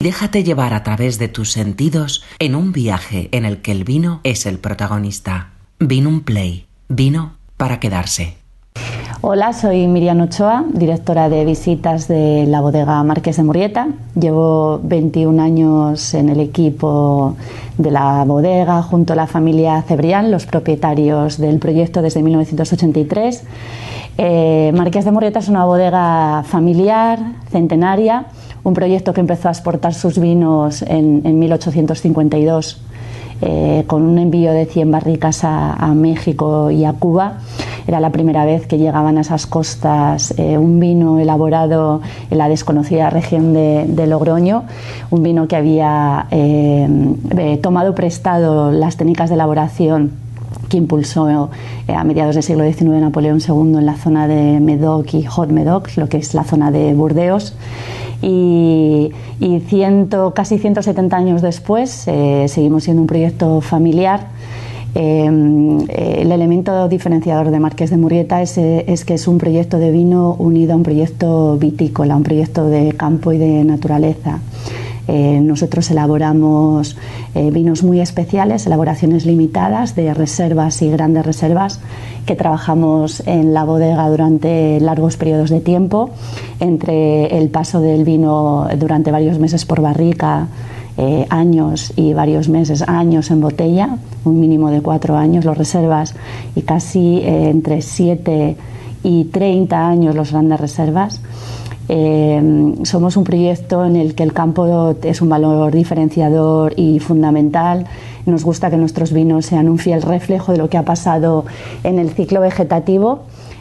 Déjate llevar a través de tus sentidos en un viaje en el que el vino es el protagonista. Vino un play. Vino para quedarse. Hola, soy Miriam Ochoa, directora de visitas de la bodega Marqués de Murrieta. Llevo 21 años en el equipo de la bodega junto a la familia Cebrián, los propietarios del proyecto desde 1983. Eh, Marqués de Murrieta es una bodega familiar, centenaria un proyecto que empezó a exportar sus vinos en, 1852 eh, con un envío de 100 barricas a, México y a Cuba. Era la primera vez que llegaban a esas costas eh, un vino elaborado en la desconocida región de, Logroño, un vino que había eh, tomado prestado las técnicas de elaboración que impulsó a mediados del siglo XIX Napoleón II en la zona de Medoc y Hot Medoc, lo que es la zona de Burdeos y, casi 170 años después eh, seguimos siendo un proyecto familiar. Eh, el elemento diferenciador de Marqués de Murrieta es, eh, es, que es un proyecto de vino unido a un proyecto vitícola, un proyecto de campo y de naturaleza. Nosotros elaboramos vinos muy especiales, elaboraciones limitadas de reservas y grandes reservas que trabajamos en la bodega durante largos periodos de tiempo, entre el paso del vino durante varios meses por barrica, eh, años y varios meses, años en botella, un mínimo de cuatro años los reservas y casi eh, entre siete y 30 años los grandes reservas. Eh, somos un proyecto en el que el campo es un valor diferenciador y fundamental. Nos gusta que nuestros vinos sean un fiel reflejo de lo que ha pasado en el ciclo vegetativo.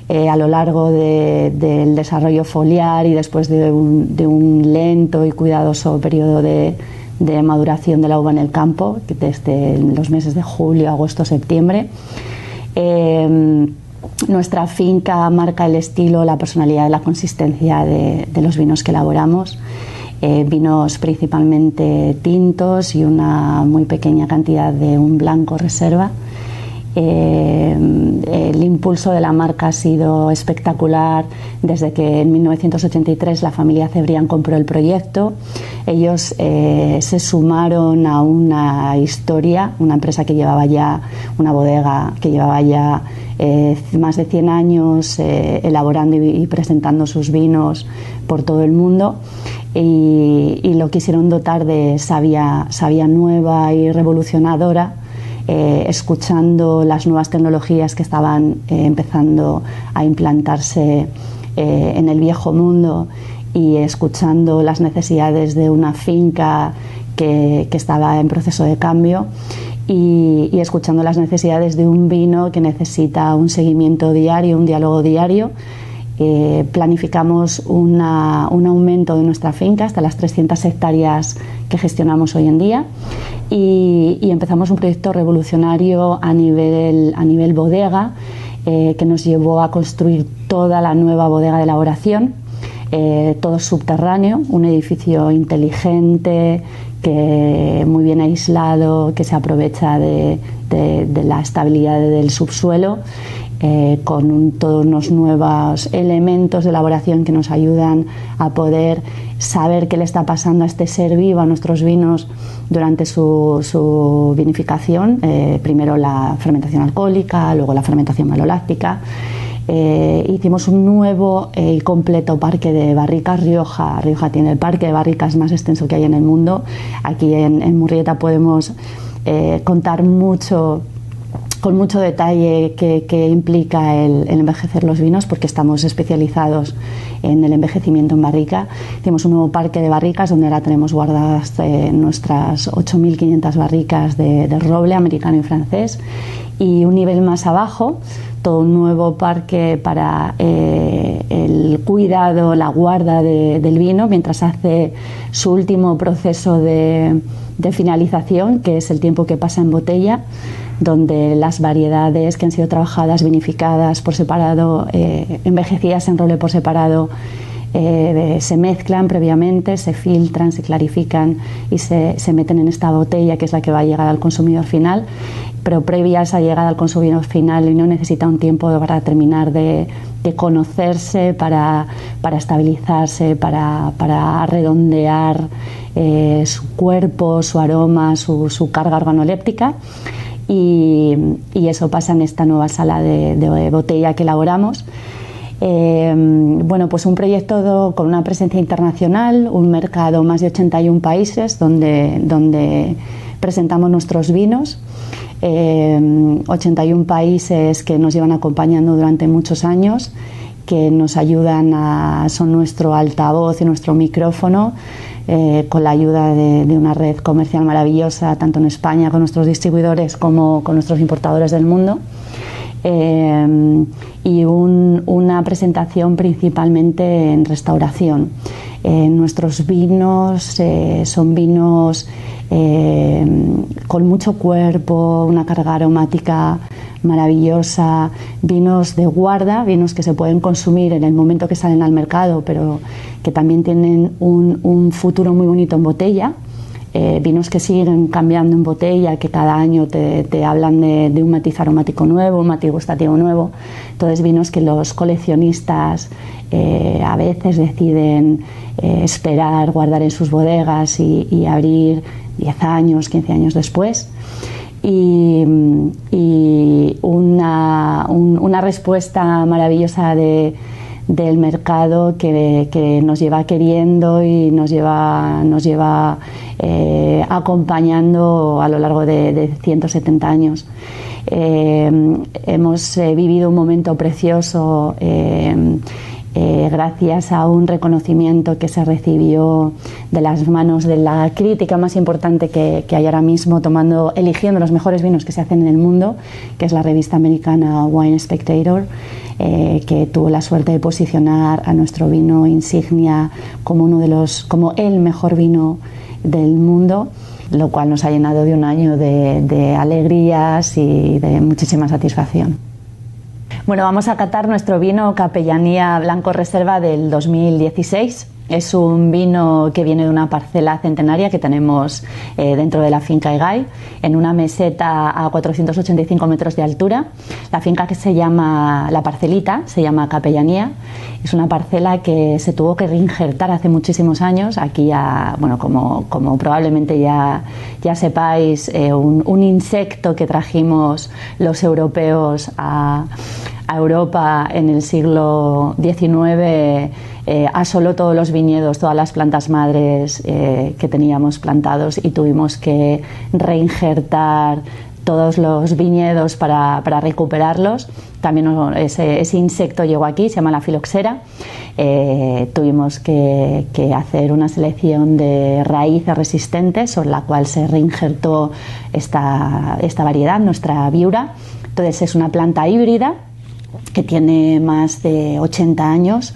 Eh, a lo largo del desarrollo foliar y después de un, lento y cuidadoso periodo de, maduración de la uva en el campo, desde los meses de julio, agosto, septiembre. Eh, nuestra finca marca el estilo, la personalidad y la consistencia de, los vinos que elaboramos. Eh, vinos principalmente tintos y una muy pequeña cantidad de un blanco reserva. Eh, el impulso de la marca ha sido espectacular desde que en 1983 la familia Cebrián compró el proyecto. Ellos eh, se sumaron a una historia, una empresa que llevaba ya, una bodega que llevaba ya eh, más de 100 años elaborando y, presentando sus vinos por todo el mundo. Y, lo quisieron dotar de sabia, sabia nueva y revolucionadora eh, escuchando las nuevas tecnologías que estaban eh, empezando a implantarse eh, en el viejo mundo y escuchando las necesidades de una finca que, estaba en proceso de cambio y, escuchando las necesidades de un vino que necesita un seguimiento diario, un diálogo diario. Planificamos un aumento de nuestra finca hasta las 300 hectáreas que gestionamos hoy en día y, empezamos un proyecto revolucionario a nivel, a nivel bodega eh, que nos llevó a construir toda la nueva bodega de elaboración, eh, todo subterráneo, un edificio inteligente, que muy bien aislado, que se aprovecha de, la estabilidad del subsuelo eh, con todos unos nuevos elementos de elaboración que nos ayudan a poder saber qué le está pasando a este ser vivo, a nuestros vinos durante su, vinificación, eh, primero la fermentación alcohólica, luego la fermentación maloláctica. Eh, hicimos un nuevo y completo parque de barricas Rioja. Rioja tiene el parque de barricas más extenso que hay en el mundo. Aquí en, Murrieta podemos contar mucho con mucho detalle que, implica el, envejecer los vinos, porque estamos especializados en el envejecimiento en barrica. Tenemos un nuevo parque de barricas donde ahora tenemos guardadas eh, nuestras 8.500 barricas de, roble americano y francés. Y un nivel más abajo, todo un nuevo parque para eh, el cuidado, la guarda del vino, mientras hace su último proceso de finalización, que es el tiempo que pasa en botella donde las variedades que han sido trabajadas, vinificadas por separado, eh, envejecidas en roble por separado, eh, se mezclan previamente, se filtran, se clarifican y se, meten en esta botella que es la que va a llegar al consumidor final. Pero previa a esa llegada al consumidor final no necesita un tiempo para terminar de, conocerse para, estabilizarse, para, redondear eh, su cuerpo, su aroma, su, carga organoléptica. Y, eso pasa en esta nueva sala de, botella que elaboramos. Eh, bueno, pues un proyecto con una presencia internacional, un mercado más de 81 países donde, donde presentamos nuestros vinos. 81 eh, países que nos llevan acompañando durante muchos años, que nos ayudan a, son nuestro altavoz y nuestro micrófono, eh, con la ayuda de, una red comercial maravillosa, tanto en España con nuestros distribuidores como con nuestros importadores del mundo. Eh, y una presentación principalmente en restauración. nuestros vinos son vinos eh, con mucho cuerpo, una carga aromática maravillosa, vinos de guarda, vinos que se pueden consumir en el momento que salen al mercado, pero que también tienen un, futuro muy bonito en botella. Eh, vinos que siguen cambiando en botella, que cada año te, hablan de, un matiz aromático nuevo, un matiz gustativo nuevo. Entonces, vinos que los coleccionistas eh, a veces deciden esperar, guardar en sus bodegas y abrir 10 años, 15 años después. Y, una, respuesta maravillosa del mercado que, nos lleva queriendo y nos lleva, nos lleva eh, acompañando a lo largo de, 170 años. Eh, hemos eh, vivido un momento precioso eh, gracias a un reconocimiento que se recibió de las manos de la crítica más importante que, hay ahora mismo, tomando, eligiendo los mejores vinos que se hacen en el mundo, que es la revista americana Wine Spectator, eh, que tuvo la suerte de posicionar a nuestro vino insignia como uno de los, como el mejor vino del mundo lo cual nos ha llenado de un año de alegrías y de muchísima satisfacción. Bueno, vamos a catar nuestro vino Capellanía Blanco Reserva del 2016. Es un vino que viene de una parcela centenaria que tenemos eh, dentro de la finca Egay, en una meseta a 485 metros de altura. La finca que se llama, la parcelita, se llama Capellanía. Es una parcela que se tuvo que reinjertar hace muchísimos años. Aquí, bueno, como, como, probablemente ya, ya sepáis, eh, un insecto que trajimos los europeos a a Europa en el siglo XIX eh, asoló todos los viñedos, todas las plantas madres eh, que teníamos plantados y tuvimos que reinjertar todos los viñedos para, recuperarlos. También ese, insecto llegó aquí, se llama la filoxera. Eh, tuvimos que, hacer una selección de raíces resistentes sobre la cual se reinjertó esta, esta variedad, nuestra viura. Entonces es una planta híbrida que tiene más de 80 años,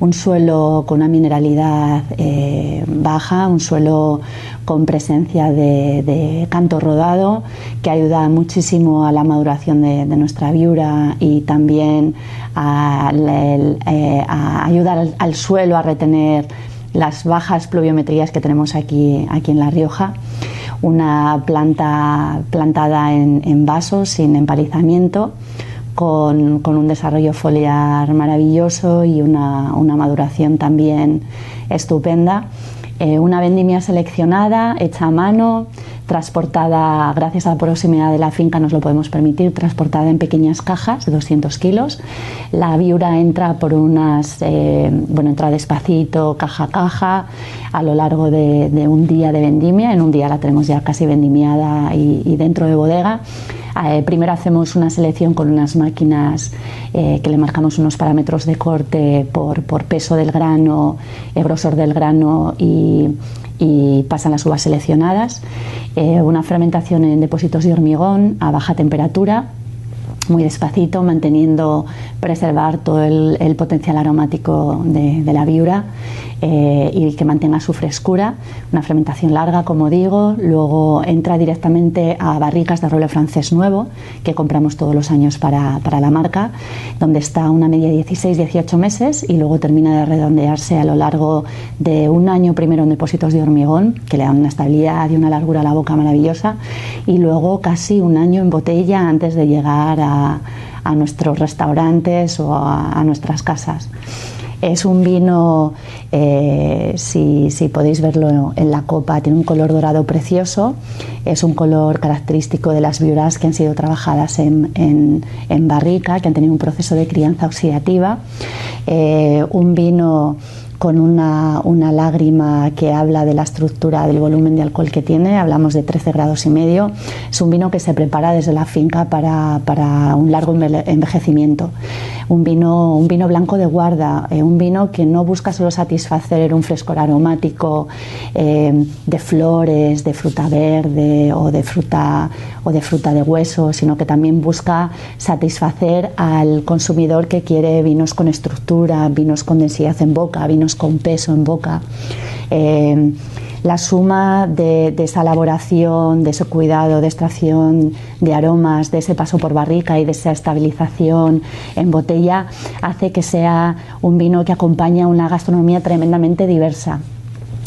un suelo con una mineralidad eh, baja, un suelo con presencia de, canto rodado, que ayuda muchísimo a la maduración de, nuestra viura y también a, eh, ayudar al, suelo a retener las bajas pluviometrías que tenemos aquí, aquí en La Rioja. Una planta plantada en, en vasos sin empalizamiento con, un desarrollo foliar maravilloso y una, maduración también estupenda. Eh, una vendimia seleccionada, hecha a mano, transportada, gracias a la proximidad de la finca nos lo podemos permitir, transportada en pequeñas cajas de 200 kilos. La viura entra por unas, eh, bueno, entra despacito, caja a caja, a lo largo de, un día de vendimia. En un día la tenemos ya casi vendimiada y dentro de bodega eh, primero hacemos una selección con unas máquinas eh, que le marcamos unos parámetros de corte por, peso del grano, grosor del grano y, pasan las uvas seleccionadas. Eh, una fermentación en depósitos de hormigón a baja temperatura muy despacito, manteniendo preservar todo el, potencial aromático de, de la viura eh, y que mantenga su frescura. Una fermentación larga, como digo. Luego entra directamente a barricas de roble francés nuevo, que compramos todos los años para, para la marca, donde está una media de 16-18 meses y luego termina de redondearse a lo largo de un año primero en depósitos de hormigón, que le dan una estabilidad y una largura a la boca maravillosa, y luego casi un año en botella antes de llegar a a nuestros restaurantes o a nuestras casas. Es un vino, eh, si, podéis verlo en la copa, tiene un color dorado precioso. Es un color característico de las viuras que han sido trabajadas en, barrica, que han tenido un proceso de crianza oxidativa. Eh, un vino con una, lágrima que habla de la estructura del volumen de alcohol que tiene, hablamos de 13 grados y medio. Es un vino que se prepara desde la finca para, un largo envejecimiento. Un vino, un vino blanco de guarda, eh, un vino que no busca solo satisfacer un frescor aromático eh, de flores, de fruta verde o de fruta, o de fruta de hueso, sino que también busca satisfacer al consumidor que quiere vinos con estructura, vinos con densidad en boca, vinos con peso en boca. Eh, la suma de, esa elaboración, de ese cuidado, de extracción de aromas, de ese paso por barrica y de esa estabilización en botella, hace que sea un vino que acompaña una gastronomía tremendamente diversa.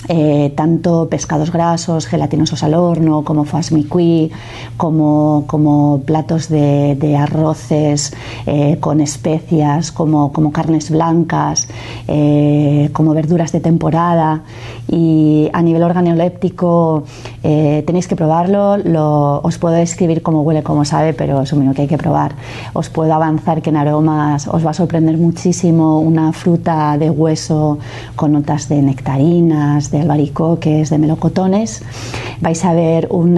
Eh, tanto pescados grasos, gelatinosos al horno, como fasmicuí, como, como platos de, arroces eh, con especias, como, como carnes blancas, eh, como verduras de temporada. Y a nivel organoléptico tenéis que probarlo. Lo, os puedo describir cómo huele, cómo sabe, pero es un vino que hay que probar. Os puedo avanzar que en aromas os va a sorprender muchísimo una fruta de hueso con notas de nectarinas, de albaricoques, de melocotones. Vais a ver un,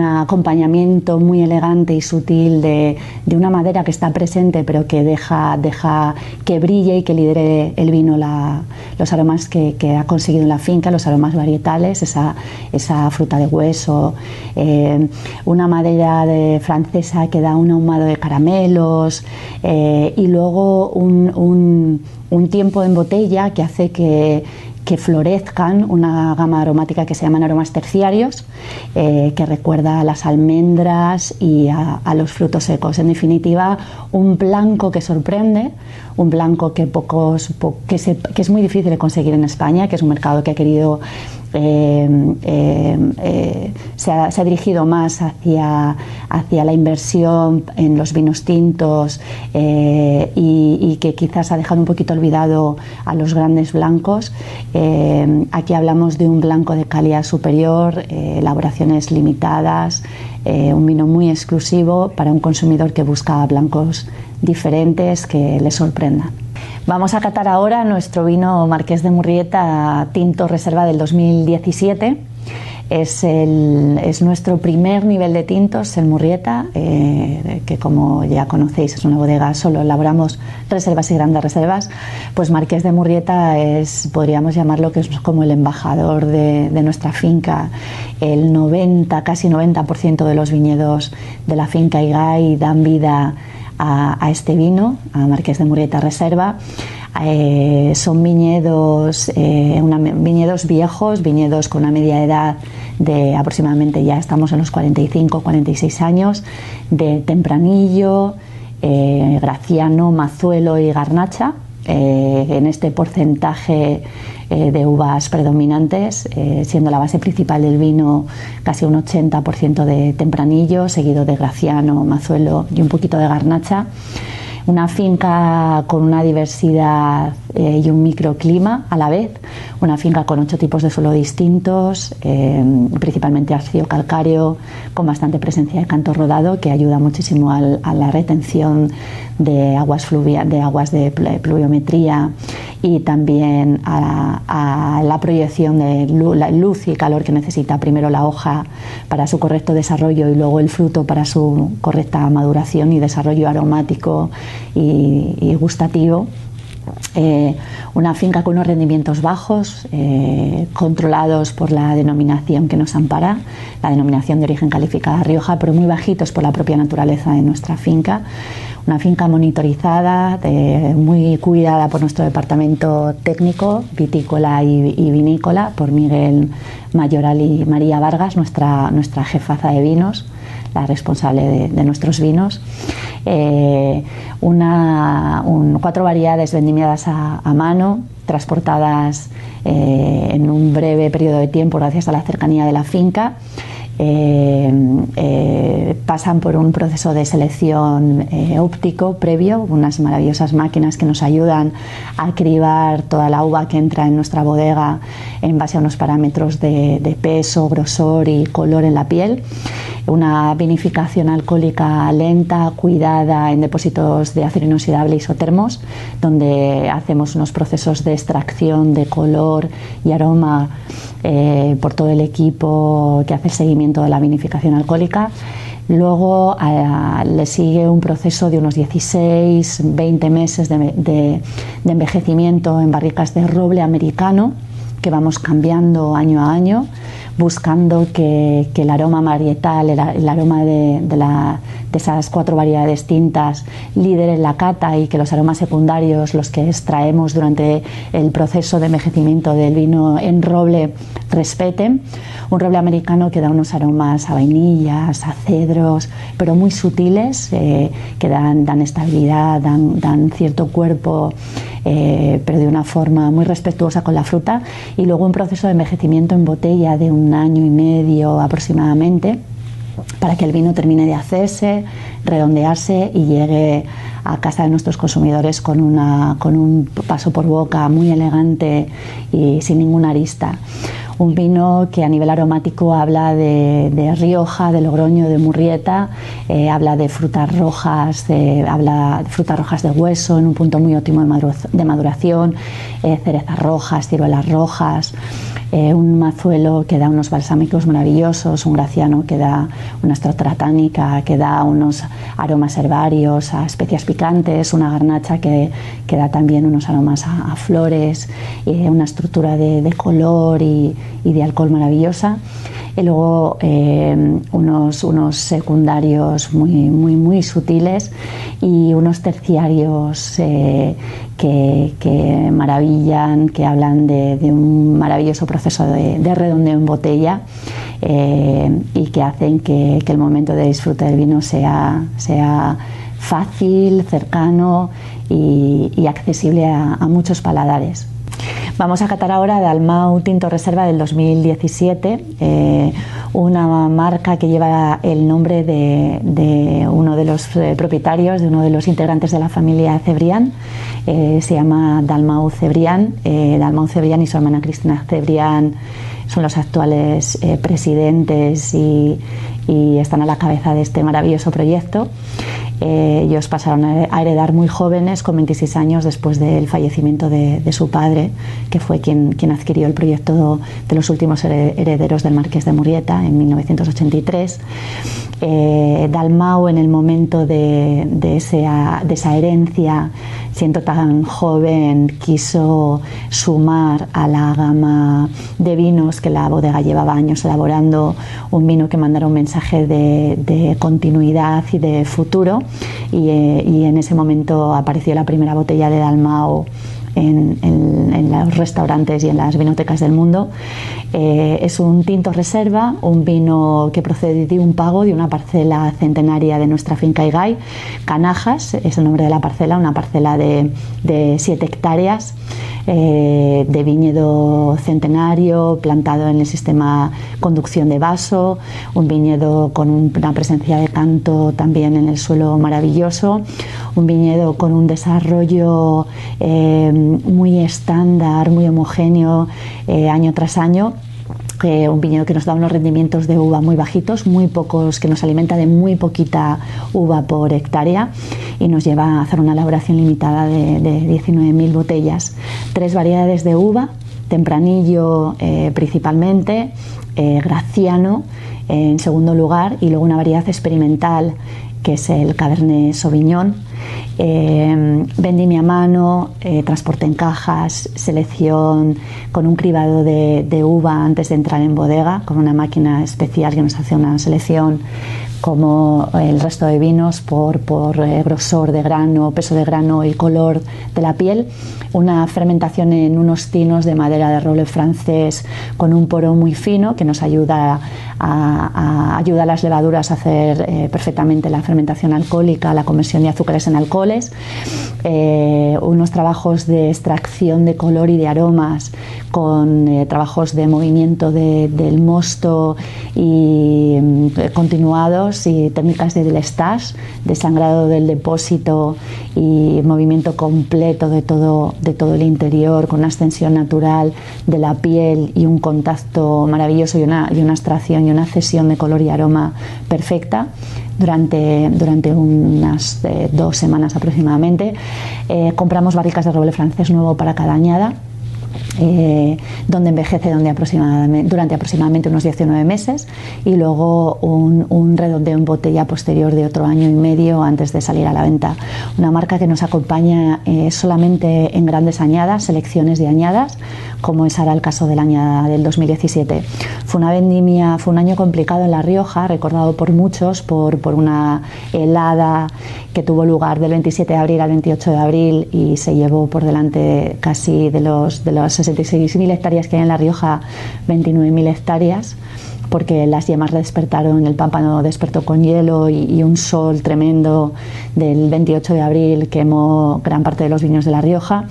acompañamiento muy elegante y sutil de, una madera que está presente pero que deja, deja que brille y que lidere el vino los aromas que, ha conseguido en la finca, los aromas varietales, esa, esa fruta de hueso, eh, una madera de francesa que da un ahumado de caramelos eh, y luego un, un tiempo en botella que hace que, que florezcan una gama aromática que se llaman aromas terciarios, eh, que recuerda a las almendras y a, los frutos secos. En definitiva, un blanco que sorprende, un blanco que, pocos, que, es muy difícil de conseguir en España, que es un mercado que ha querido eh, eh, se, ha, dirigido más hacia, hacia la inversión en los vinos tintos y, que quizás ha dejado un poquito olvidado a los grandes blancos. Aquí hablamos de un blanco de calidad superior, elaboraciones limitadas, un vino muy exclusivo para un consumidor que busca blancos diferentes que le sorprendan. Vamos a catar ahora nuestro vino Marqués de Murrieta Tinto Reserva del 2017. Es, es, nuestro primer nivel de tintos, el Murrieta, eh, que como ya conocéis es una bodega, solo elaboramos reservas y grandes reservas. Pues Marqués de Murrieta es, podríamos llamarlo que es como el embajador de, nuestra finca. El 90, casi 90% de los viñedos de la finca Igay dan vida a, este vino, a Marqués de Murrieta Reserva. Eh, son viñedos, eh, viñedos viejos, viñedos con una media edad de aproximadamente ya estamos en los 45, 46 años, de tempranillo, eh, graciano, mazuelo y garnacha. en este porcentaje de uvas predominantes, siendo la base principal del vino casi un 80% de tempranillo, seguido de graciano, mazuelo y un poquito de garnacha. Una finca con una diversidad eh, y un microclima a la vez, una finca con ocho tipos de suelo distintos, principalmente ácido calcáreo, con bastante presencia de canto rodado que ayuda muchísimo a la retención de aguas, de, aguas de pluviometría y también a, la proyección de luz y calor que necesita primero la hoja para su correcto desarrollo y luego el fruto para su correcta maduración y desarrollo aromático y, gustativo. Eh, una finca con unos rendimientos bajos, eh, controlados por la denominación que nos ampara, la denominación de origen calificada Rioja, pero muy bajitos por la propia naturaleza de nuestra finca. Una finca monitorizada, muy cuidada por nuestro departamento técnico, vitícola y, vinícola, por Miguel Mayoral y María Vargas, nuestra, nuestra jefaza de vinos, la responsable de, nuestros vinos. Eh, cuatro variedades vendimiadas a, mano, transportadas eh, en un breve periodo de tiempo gracias a la cercanía de la finca eh, pasan por un proceso de selección óptico previo, unas maravillosas máquinas que nos ayudan a cribar toda la uva que entra en nuestra bodega en base a unos parámetros de, peso, grosor y color en la piel. Una vinificación alcohólica lenta, cuidada en depósitos de acero inoxidable isotermos, donde hacemos unos procesos de extracción de color y aroma por todo el equipo que hace el seguimiento de la vinificación alcohólica. Luego le sigue un proceso de unos 16, 20 meses de, envejecimiento en barricas de roble americano que vamos cambiando año a año, buscando que, el aroma marietal, el, aroma de, de, esas cuatro variedades tintas, lidere la cata y que los aromas secundarios, los que extraemos durante el proceso de envejecimiento del vino en roble, respeten un roble americano que da unos aromas a vainillas, a cedros, pero muy sutiles, eh, que dan, dan estabilidad, dan, dan cierto cuerpo, eh, pero de una forma muy respetuosa con la fruta. Y luego un proceso de envejecimiento en botella de un año y medio aproximadamente para que el vino termine de hacerse, redondearse y llegue a casa de nuestros consumidores con, una, con un paso por boca muy elegante y sin ninguna arista. Un vino que a nivel aromático habla de, Rioja, de Logroño, de Murrieta, eh, habla de frutas rojas, habla de frutas rojas de hueso en un punto muy óptimo de, maduración, eh, cerezas rojas, ciruelas rojas, eh, un mazuelo que da unos balsámicos maravillosos, un graciano que da una estructura tánica, que da unos aromas herbarios, a especias picantes, una garnacha que, que da también unos aromas a, flores, una estructura de, color y, de alcohol maravillosa y luego eh, unos, unos secundarios muy, muy, muy sutiles y unos terciarios eh, que, maravillan, que hablan de, un maravilloso proceso de, redondeo en botella eh, y que hacen que, el momento de disfrute del vino sea, sea fácil, cercano y, accesible a, muchos paladares. Vamos a catar ahora Dalmau Tinto Reserva del 2017, eh, una marca que lleva el nombre de, uno de los eh, propietarios, de uno de los integrantes de la familia Cebrián. Eh, se llama Dalmau Cebrián. Dalmau Cebrián y su hermana Cristina Cebrián son los actuales presidentes y, y están a la cabeza de este maravilloso proyecto. Eh, ellos pasaron a heredar muy jóvenes, con 26 años, después del fallecimiento de, su padre, que fue quien, quien, adquirió el proyecto de los últimos herederos del Marqués de Murieta en 1983. Eh, Dalmau, en el momento de, de, esa, de esa herencia, siendo tan joven, quiso sumar a la gama de vinos que la bodega llevaba años elaborando, un vino que mandara un mensaje de, de continuidad y de futuro eh, y, en ese momento apareció la primera botella de Dalmao en, los restaurantes y en las vinotecas del mundo. Eh, es un tinto reserva, un vino que procede de un pago de una parcela centenaria de nuestra finca Igay, Canajas, es el nombre de la parcela, una parcela de 7 hectáreas. Eh, de viñedo centenario plantado en el sistema conducción de vaso, un viñedo con una presencia de canto también en el suelo maravilloso, un viñedo con un desarrollo eh, muy estándar, muy homogéneo eh, año tras año un viñedo que nos da unos rendimientos de uva muy bajitos, muy pocos, que nos alimenta de muy poquita uva por hectárea y nos lleva a hacer una elaboración limitada de, 19.000 botellas. Tres variedades de uva, tempranillo eh, principalmente, eh, graciano en segundo lugar y luego una variedad experimental que es el Cabernet Sauvignon. Eh, vendimia a mano, eh, transporte en cajas, selección con un cribado de, uva antes de entrar en bodega, con una máquina especial que nos hace una selección como el resto de vinos por, por eh, grosor de grano, peso de grano y color de la piel. Una fermentación en unos tinos de madera de roble francés con un poro muy fino que nos ayuda a, ayuda a las levaduras a hacer eh, perfectamente la fermentación alcohólica, la conversión de azúcares en alcoholes, eh, unos trabajos de extracción de color y de aromas con trabajos de movimiento del mosto y mm, y técnicas de delestage, de sangrado del depósito y movimiento completo de todo, de todo el interior con una extensión natural de la piel y un contacto maravilloso y una, y una extracción y una cesión de color y aroma perfecta durante, durante unas eh, dos semanas aproximadamente. Eh, compramos barricas de roble francés nuevo para cada añada eh, donde envejece donde durante aproximadamente unos 19 meses y luego un, redondeo en botella posterior de otro año y medio antes de salir a la venta. Una marca que nos acompaña eh, solamente en grandes añadas, selecciones de añadas, como es ahora el caso de la añada del 2017. Fue una vendimia, fue un año complicado en La Rioja, recordado por muchos por, por una helada que tuvo lugar del 27 de abril al 28 de abril y se llevó por delante casi de los, de los 66.000 hectáreas que hay en La Rioja, 29.000 hectáreas porque las yemas despertaron, el pámpano despertó con hielo y, un sol tremendo del 28 de abril quemó gran parte de los viños de La Rioja.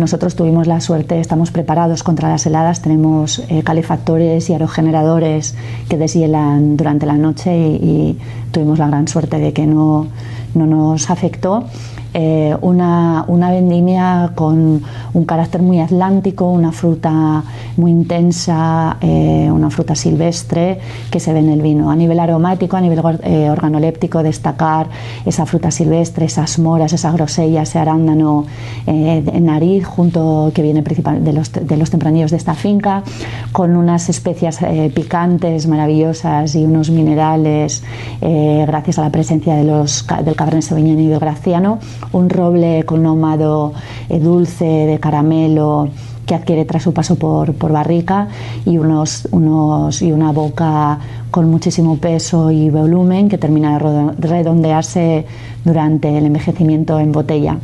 Nosotros tuvimos la suerte, estamos preparados contra las heladas, tenemos eh, calefactores y aerogeneradores que deshielan durante la noche y, tuvimos la gran suerte de que no, no nos afectó eh, una, una, vendimia con un carácter muy atlántico, una fruta muy intensa, eh, una fruta silvestre que se ve en el vino. A nivel aromático, a nivel eh, organoléptico, destacar esa fruta silvestre, esas moras, esa grosella, ese arándano en nariz, junto que viene principal de los, de los tempranillos de esta finca, con unas especias picantes maravillosas y unos minerales gracias a la presencia de los, del Cabernet Sauvignon y de Graciano un roble con un ahumado eh, dulce de caramelo que adquiere tras su paso por, barrica y, unos, unos, y una boca con muchísimo peso y volumen que termina de redondearse durante el envejecimiento en botella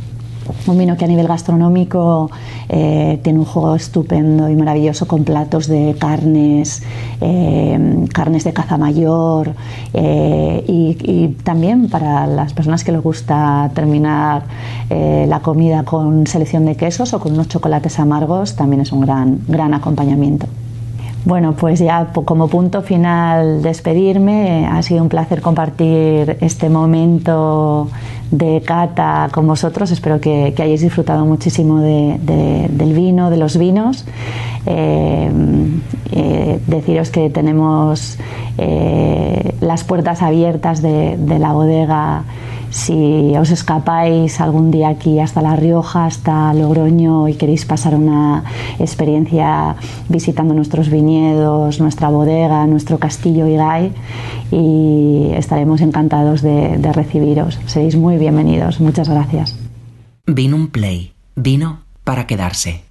un vino que a nivel gastronómico eh, tiene un juego estupendo y maravilloso con platos de carnes, eh, carnes de caza mayor eh, y, también para las personas que les gusta terminar la comida con selección de quesos o con unos chocolates amargos también es un gran, gran acompañamiento. Bueno, pues ya como punto final despedirme. Ha sido un placer compartir este momento de cata con vosotros. Espero que, hayáis disfrutado muchísimo del vino, de los vinos. Eh, eh, deciros que tenemos eh, las puertas abiertas de la bodega si os escapáis algún día aquí hasta La Rioja, hasta Logroño y queréis pasar una experiencia visitando nuestros viñedos, nuestra bodega, nuestro castillo Igay y estaremos encantados de, de recibiros. Seréis muy bienvenidos. Muchas gracias. Vino un play. Vino para quedarse.